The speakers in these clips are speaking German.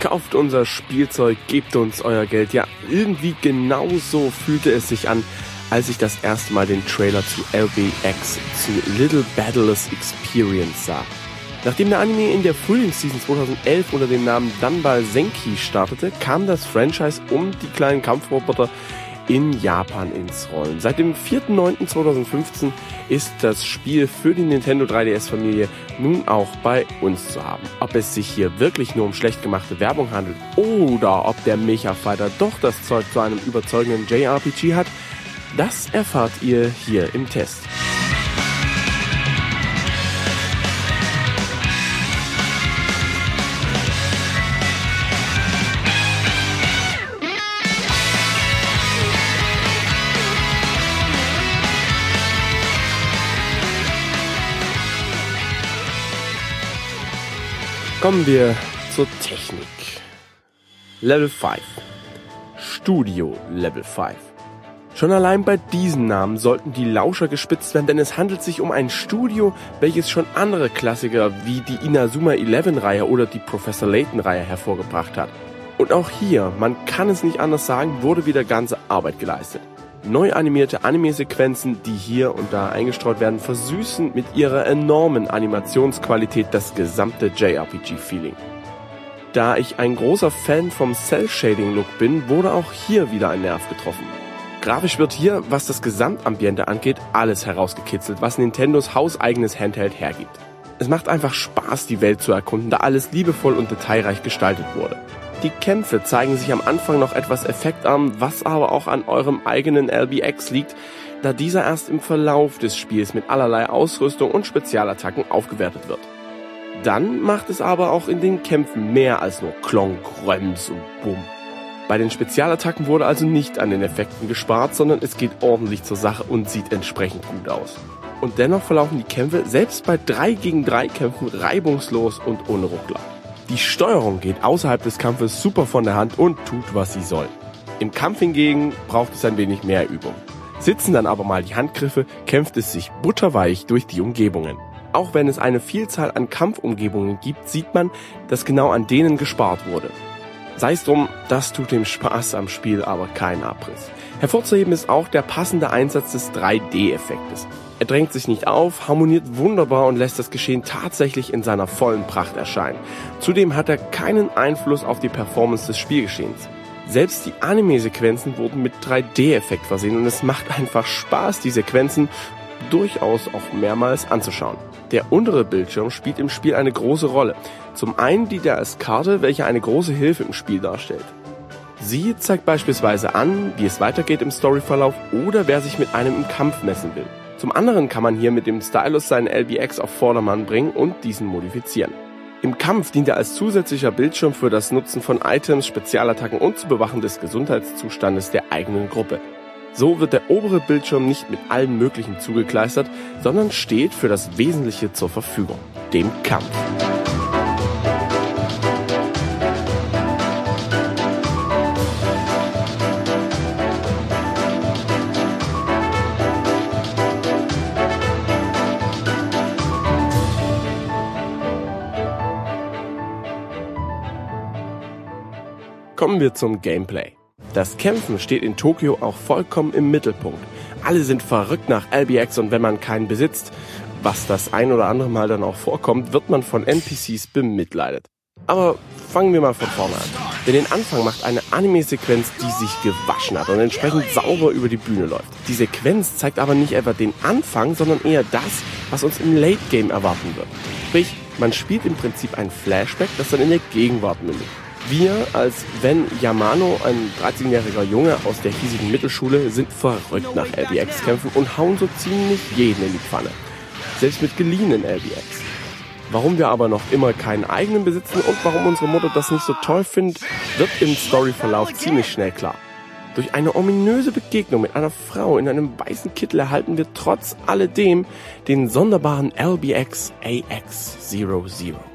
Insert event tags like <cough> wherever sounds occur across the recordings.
Kauft unser Spielzeug, gebt uns euer Geld. Ja, irgendwie genau so fühlte es sich an, als ich das erste Mal den Trailer zu LBX, zu Little Battleless Experience sah. Nachdem der Anime in der Frühlingsseason 2011 unter dem Namen Danbal Senki startete, kam das Franchise um die kleinen Kampfroboter in Japan ins Rollen. Seit dem 4.9.2015 ist das Spiel für die Nintendo 3DS-Familie nun auch bei uns zu haben. Ob es sich hier wirklich nur um schlecht gemachte Werbung handelt oder ob der Mecha Fighter doch das Zeug zu einem überzeugenden JRPG hat, das erfahrt ihr hier im Test. Kommen wir zur Technik. Level 5. Studio Level 5. Schon allein bei diesen Namen sollten die Lauscher gespitzt werden, denn es handelt sich um ein Studio, welches schon andere Klassiker wie die Inazuma 11 Reihe oder die Professor Layton Reihe hervorgebracht hat. Und auch hier, man kann es nicht anders sagen, wurde wieder ganze Arbeit geleistet. Neu animierte Anime-Sequenzen, die hier und da eingestreut werden, versüßen mit ihrer enormen Animationsqualität das gesamte JRPG-Feeling. Da ich ein großer Fan vom Cell-Shading-Look bin, wurde auch hier wieder ein Nerv getroffen. Grafisch wird hier, was das Gesamtambiente angeht, alles herausgekitzelt, was Nintendos hauseigenes Handheld hergibt. Es macht einfach Spaß, die Welt zu erkunden, da alles liebevoll und detailreich gestaltet wurde. Die Kämpfe zeigen sich am Anfang noch etwas effektarm, was aber auch an eurem eigenen LBX liegt, da dieser erst im Verlauf des Spiels mit allerlei Ausrüstung und Spezialattacken aufgewertet wird. Dann macht es aber auch in den Kämpfen mehr als nur Klonk, Röms und Bumm. Bei den Spezialattacken wurde also nicht an den Effekten gespart, sondern es geht ordentlich zur Sache und sieht entsprechend gut aus. Und dennoch verlaufen die Kämpfe selbst bei 3 gegen 3 Kämpfen reibungslos und ohne Ruckler. Die Steuerung geht außerhalb des Kampfes super von der Hand und tut, was sie soll. Im Kampf hingegen braucht es ein wenig mehr Übung. Sitzen dann aber mal die Handgriffe, kämpft es sich butterweich durch die Umgebungen. Auch wenn es eine Vielzahl an Kampfumgebungen gibt, sieht man, dass genau an denen gespart wurde. Sei es drum, das tut dem Spaß am Spiel aber keinen Abriss. Hervorzuheben ist auch der passende Einsatz des 3D-Effektes. Er drängt sich nicht auf, harmoniert wunderbar und lässt das Geschehen tatsächlich in seiner vollen Pracht erscheinen. Zudem hat er keinen Einfluss auf die Performance des Spielgeschehens. Selbst die Anime-Sequenzen wurden mit 3D-Effekt versehen und es macht einfach Spaß, die Sequenzen durchaus auch mehrmals anzuschauen. Der untere Bildschirm spielt im Spiel eine große Rolle. Zum einen dient er als Karte, welche eine große Hilfe im Spiel darstellt. Sie zeigt beispielsweise an, wie es weitergeht im Storyverlauf oder wer sich mit einem im Kampf messen will. Zum anderen kann man hier mit dem Stylus seinen LBX auf Vordermann bringen und diesen modifizieren. Im Kampf dient er als zusätzlicher Bildschirm für das Nutzen von Items, Spezialattacken und zu Bewachen des Gesundheitszustandes der eigenen Gruppe. So wird der obere Bildschirm nicht mit allen möglichen zugekleistert, sondern steht für das Wesentliche zur Verfügung, dem Kampf. Kommen wir zum Gameplay. Das Kämpfen steht in Tokio auch vollkommen im Mittelpunkt. alle sind verrückt nach LBX und wenn man keinen besitzt, was das ein oder andere Mal dann auch vorkommt, wird man von NPCs bemitleidet. Aber fangen wir mal von vorne an. Denn den Anfang macht eine Anime-Sequenz, die sich gewaschen hat und entsprechend sauber über die Bühne läuft. Die Sequenz zeigt aber nicht etwa den Anfang, sondern eher das, was uns im Late Game erwarten wird. Sprich, man spielt im Prinzip ein Flashback, das dann in der Gegenwart mündet. Wir als Ven Yamano, ein 13-jähriger Junge aus der hiesigen Mittelschule, sind verrückt nach LBX-Kämpfen und hauen so ziemlich jeden in die Pfanne. Selbst mit geliehenen LBX. Warum wir aber noch immer keinen eigenen besitzen und warum unsere Mutter das nicht so toll findet, wird im Storyverlauf ziemlich schnell klar. Durch eine ominöse Begegnung mit einer Frau in einem weißen Kittel erhalten wir trotz alledem den sonderbaren LBX AX00.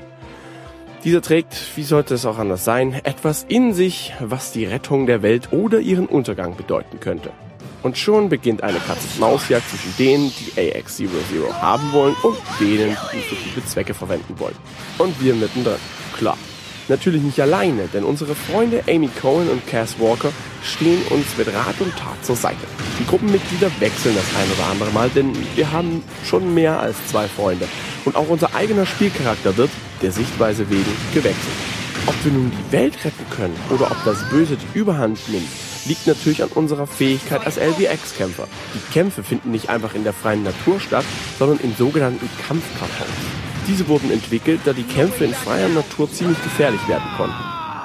Dieser trägt, wie sollte es auch anders sein, etwas in sich, was die Rettung der Welt oder ihren Untergang bedeuten könnte. Und schon beginnt eine Katz-Maus-Jagd zwischen denen, die AX00 haben wollen und denen, die für gute Zwecke verwenden wollen. Und wir mittendrin. Klar. Natürlich nicht alleine, denn unsere Freunde Amy Cohen und Cass Walker stehen uns mit Rat und Tat zur Seite. Die Gruppenmitglieder wechseln das ein oder andere Mal, denn wir haben schon mehr als zwei Freunde. Und auch unser eigener Spielcharakter wird, der Sichtweise wegen, gewechselt. Ob wir nun die Welt retten können oder ob das Böse die Überhand nimmt, liegt natürlich an unserer Fähigkeit als LBX-Kämpfer. Die Kämpfe finden nicht einfach in der freien Natur statt, sondern in sogenannten Kampfkartons. Diese wurden entwickelt, da die Kämpfe in freier Natur ziemlich gefährlich werden konnten.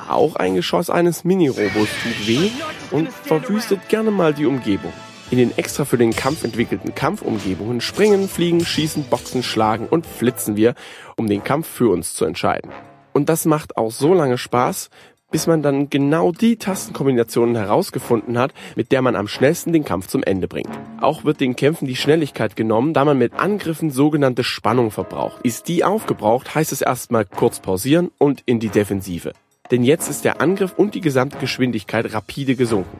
Auch ein Geschoss eines Mini-Robos tut weh und verwüstet gerne mal die Umgebung. In den extra für den Kampf entwickelten Kampfumgebungen springen, fliegen, schießen, boxen, schlagen und flitzen wir, um den Kampf für uns zu entscheiden. Und das macht auch so lange Spaß, bis man dann genau die Tastenkombinationen herausgefunden hat, mit der man am schnellsten den Kampf zum Ende bringt. Auch wird den Kämpfen die Schnelligkeit genommen, da man mit Angriffen sogenannte Spannung verbraucht. Ist die aufgebraucht, heißt es erstmal kurz pausieren und in die Defensive. Denn jetzt ist der Angriff und die gesamte Geschwindigkeit rapide gesunken.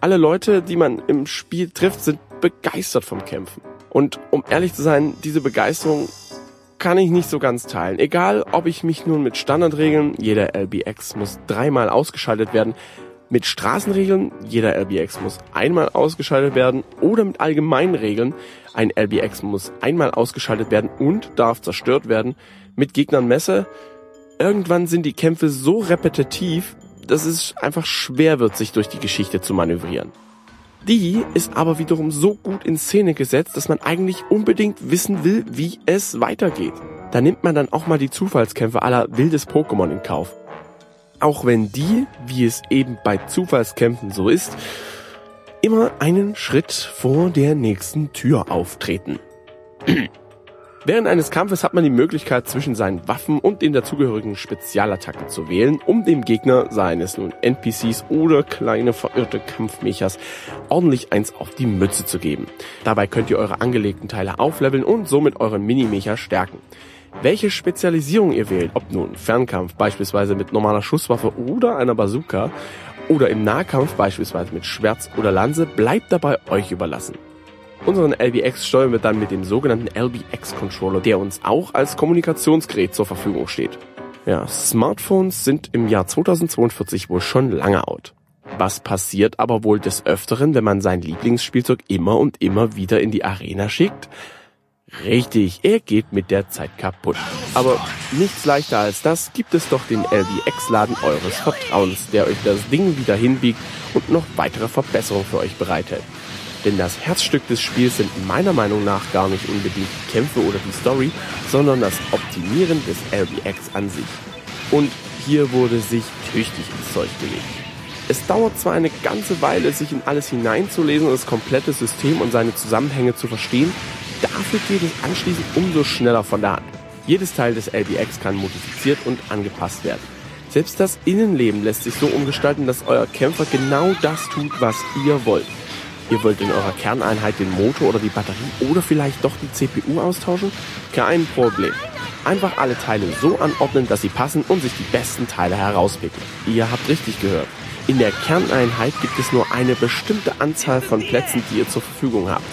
Alle Leute, die man im Spiel trifft, sind begeistert vom Kämpfen. Und um ehrlich zu sein, diese Begeisterung kann ich nicht so ganz teilen. Egal, ob ich mich nun mit Standardregeln, jeder LBX muss dreimal ausgeschaltet werden, mit Straßenregeln, jeder LBX muss einmal ausgeschaltet werden, oder mit allgemeinen Regeln, ein LBX muss einmal ausgeschaltet werden und darf zerstört werden, mit Gegnern Messe, irgendwann sind die Kämpfe so repetitiv, dass es einfach schwer wird, sich durch die Geschichte zu manövrieren. Die ist aber wiederum so gut in Szene gesetzt, dass man eigentlich unbedingt wissen will, wie es weitergeht. Da nimmt man dann auch mal die Zufallskämpfe aller wildes Pokémon in Kauf. Auch wenn die, wie es eben bei Zufallskämpfen so ist, immer einen Schritt vor der nächsten Tür auftreten. <clears throat> Während eines Kampfes hat man die Möglichkeit, zwischen seinen Waffen und den dazugehörigen Spezialattacken zu wählen, um dem Gegner, seien es nun NPCs oder kleine verirrte Kampfmechas, ordentlich eins auf die Mütze zu geben. Dabei könnt ihr eure angelegten Teile aufleveln und somit euren Minimecha stärken. Welche Spezialisierung ihr wählt, ob nun Fernkampf beispielsweise mit normaler Schusswaffe oder einer Bazooka oder im Nahkampf beispielsweise mit Schwert oder Lanze, bleibt dabei euch überlassen. Unseren LBX steuern wir dann mit dem sogenannten LBX-Controller, der uns auch als Kommunikationsgerät zur Verfügung steht. Ja, Smartphones sind im Jahr 2042 wohl schon lange out. Was passiert aber wohl des Öfteren, wenn man sein Lieblingsspielzeug immer und immer wieder in die Arena schickt? Richtig, er geht mit der Zeit kaputt. Aber nichts leichter als das gibt es doch den LBX-Laden eures Vertrauens, der euch das Ding wieder hinbiegt und noch weitere Verbesserungen für euch bereithält. Denn das Herzstück des Spiels sind meiner Meinung nach gar nicht unbedingt die Kämpfe oder die Story, sondern das Optimieren des LBX an sich. Und hier wurde sich tüchtig ins Zeug gelegt. Es dauert zwar eine ganze Weile, sich in alles hineinzulesen und das komplette System und seine Zusammenhänge zu verstehen, dafür geht es anschließend umso schneller von der Hand. Jedes Teil des LBX kann modifiziert und angepasst werden. Selbst das Innenleben lässt sich so umgestalten, dass euer Kämpfer genau das tut, was ihr wollt. Ihr wollt in eurer Kerneinheit den Motor oder die Batterie oder vielleicht doch die CPU austauschen? Kein Problem. Einfach alle Teile so anordnen, dass sie passen und sich die besten Teile herauspicken. Ihr habt richtig gehört. In der Kerneinheit gibt es nur eine bestimmte Anzahl von Plätzen, die ihr zur Verfügung habt.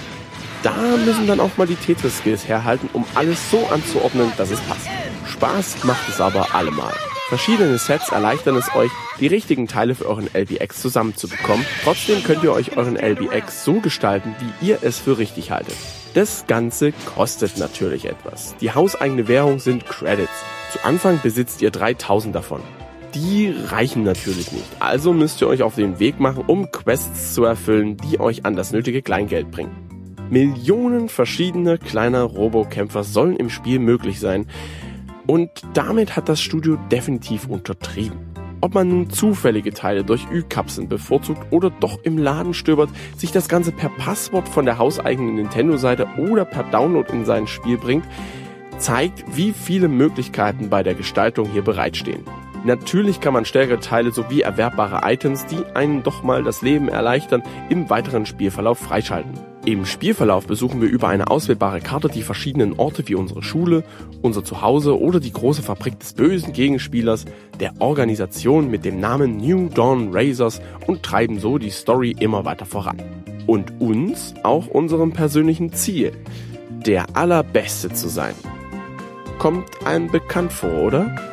Da müssen dann auch mal die Tetris-Skills herhalten, um alles so anzuordnen, dass es passt. Spaß macht es aber allemal. Verschiedene Sets erleichtern es euch, die richtigen Teile für euren LBX zusammenzubekommen. Trotzdem könnt ihr euch euren LBX so gestalten, wie ihr es für richtig haltet. Das Ganze kostet natürlich etwas. Die hauseigene Währung sind Credits. Zu Anfang besitzt ihr 3000 davon. Die reichen natürlich nicht. Also müsst ihr euch auf den Weg machen, um Quests zu erfüllen, die euch an das nötige Kleingeld bringen. Millionen verschiedener kleiner Robokämpfer sollen im Spiel möglich sein. Und damit hat das Studio definitiv untertrieben. Ob man nun zufällige Teile durch Ü-Kapseln bevorzugt oder doch im Laden stöbert, sich das Ganze per Passwort von der hauseigenen Nintendo-Seite oder per Download in sein Spiel bringt, zeigt, wie viele Möglichkeiten bei der Gestaltung hier bereitstehen. Natürlich kann man stärkere Teile sowie erwerbbare Items, die einen doch mal das Leben erleichtern, im weiteren Spielverlauf freischalten. Im Spielverlauf besuchen wir über eine auswählbare Karte die verschiedenen Orte wie unsere Schule, unser Zuhause oder die große Fabrik des bösen Gegenspielers, der Organisation mit dem Namen New Dawn Razors und treiben so die Story immer weiter voran. Und uns auch unserem persönlichen Ziel, der Allerbeste zu sein. Kommt einem bekannt vor, oder?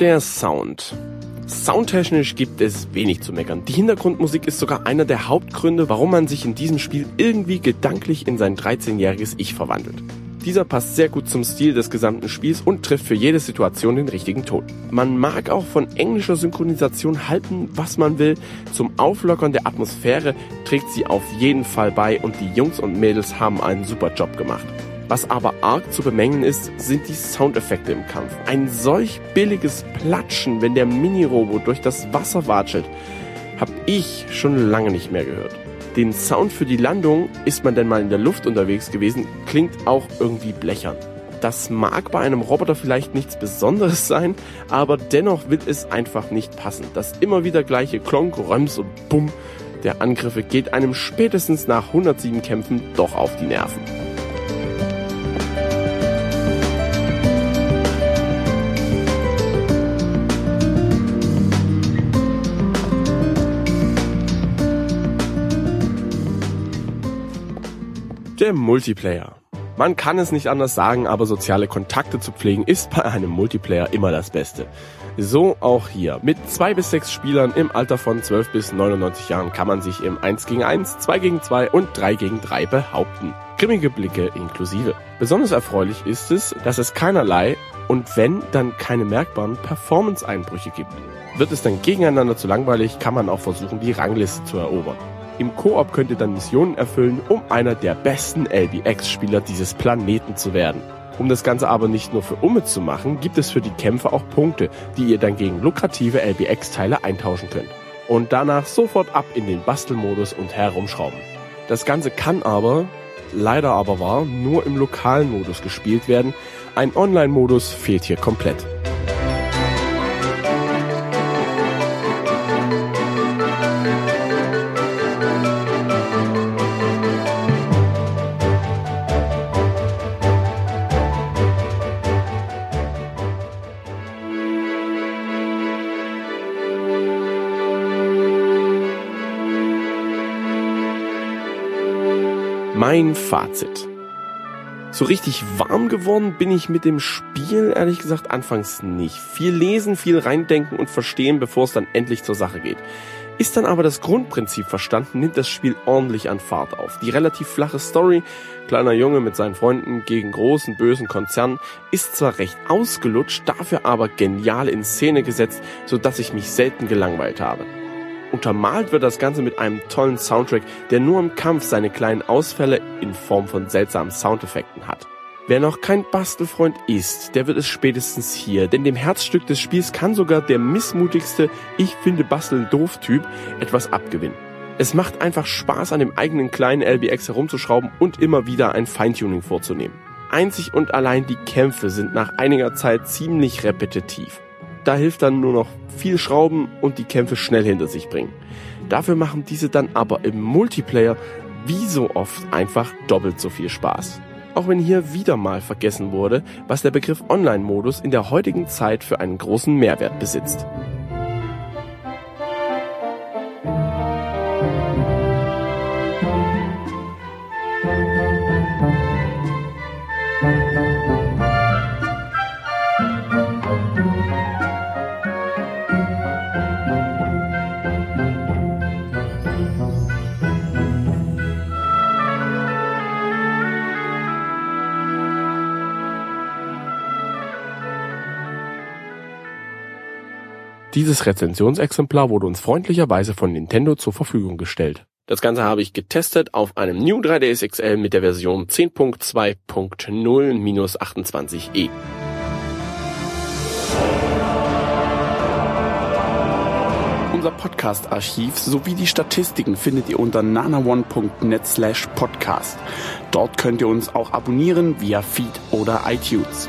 Der Sound. Soundtechnisch gibt es wenig zu meckern. Die Hintergrundmusik ist sogar einer der Hauptgründe, warum man sich in diesem Spiel irgendwie gedanklich in sein 13-jähriges Ich verwandelt. Dieser passt sehr gut zum Stil des gesamten Spiels und trifft für jede Situation den richtigen Ton. Man mag auch von englischer Synchronisation halten, was man will. Zum Auflockern der Atmosphäre trägt sie auf jeden Fall bei und die Jungs und Mädels haben einen super Job gemacht. Was aber arg zu bemängeln ist, sind die Soundeffekte im Kampf. Ein solch billiges Platschen, wenn der Mini-Robo durch das Wasser watschelt, hab ich schon lange nicht mehr gehört. Den Sound für die Landung, ist man denn mal in der Luft unterwegs gewesen, klingt auch irgendwie blechern. Das mag bei einem Roboter vielleicht nichts Besonderes sein, aber dennoch wird es einfach nicht passen. Das immer wieder gleiche Klonk, Röms und Bumm der Angriffe geht einem spätestens nach 107 Kämpfen doch auf die Nerven. Der Multiplayer. Man kann es nicht anders sagen, aber soziale Kontakte zu pflegen ist bei einem Multiplayer immer das Beste. So auch hier. Mit zwei bis sechs Spielern im Alter von 12 bis 99 Jahren kann man sich im 1 gegen 1, 2 gegen 2 und 3 gegen 3 behaupten. Grimmige Blicke inklusive. Besonders erfreulich ist es, dass es keinerlei und wenn, dann keine merkbaren Performance-Einbrüche gibt. Wird es dann gegeneinander zu langweilig, kann man auch versuchen, die Rangliste zu erobern. Im Koop könnt ihr dann Missionen erfüllen, um einer der besten LBX-Spieler dieses Planeten zu werden. Um das Ganze aber nicht nur für Umme zu machen, gibt es für die Kämpfer auch Punkte, die ihr dann gegen lukrative LBX-Teile eintauschen könnt. Und danach sofort ab in den Bastelmodus und herumschrauben. Das Ganze kann aber, leider aber wahr, nur im lokalen Modus gespielt werden. Ein Online-Modus fehlt hier komplett. Mein Fazit. So richtig warm geworden bin ich mit dem Spiel ehrlich gesagt anfangs nicht. Viel lesen, viel reindenken und verstehen, bevor es dann endlich zur Sache geht. Ist dann aber das Grundprinzip verstanden, nimmt das Spiel ordentlich an Fahrt auf. Die relativ flache Story, kleiner Junge mit seinen Freunden gegen großen bösen Konzern, ist zwar recht ausgelutscht, dafür aber genial in Szene gesetzt, so dass ich mich selten gelangweilt habe. Untermalt wird das Ganze mit einem tollen Soundtrack, der nur im Kampf seine kleinen Ausfälle in Form von seltsamen Soundeffekten hat. Wer noch kein Bastelfreund ist, der wird es spätestens hier, denn dem Herzstück des Spiels kann sogar der missmutigste Ich finde Basteln doof Typ etwas abgewinnen. Es macht einfach Spaß, an dem eigenen kleinen LBX herumzuschrauben und immer wieder ein Feintuning vorzunehmen. Einzig und allein die Kämpfe sind nach einiger Zeit ziemlich repetitiv. Da hilft dann nur noch viel Schrauben und die Kämpfe schnell hinter sich bringen. Dafür machen diese dann aber im Multiplayer wie so oft einfach doppelt so viel Spaß. Auch wenn hier wieder mal vergessen wurde, was der Begriff Online-Modus in der heutigen Zeit für einen großen Mehrwert besitzt. Dieses Rezensionsexemplar wurde uns freundlicherweise von Nintendo zur Verfügung gestellt. Das Ganze habe ich getestet auf einem New 3DS XL mit der Version 10.2.0-28e. Unser Podcast-Archiv sowie die Statistiken findet ihr unter nanaone.net slash podcast. Dort könnt ihr uns auch abonnieren via Feed oder iTunes.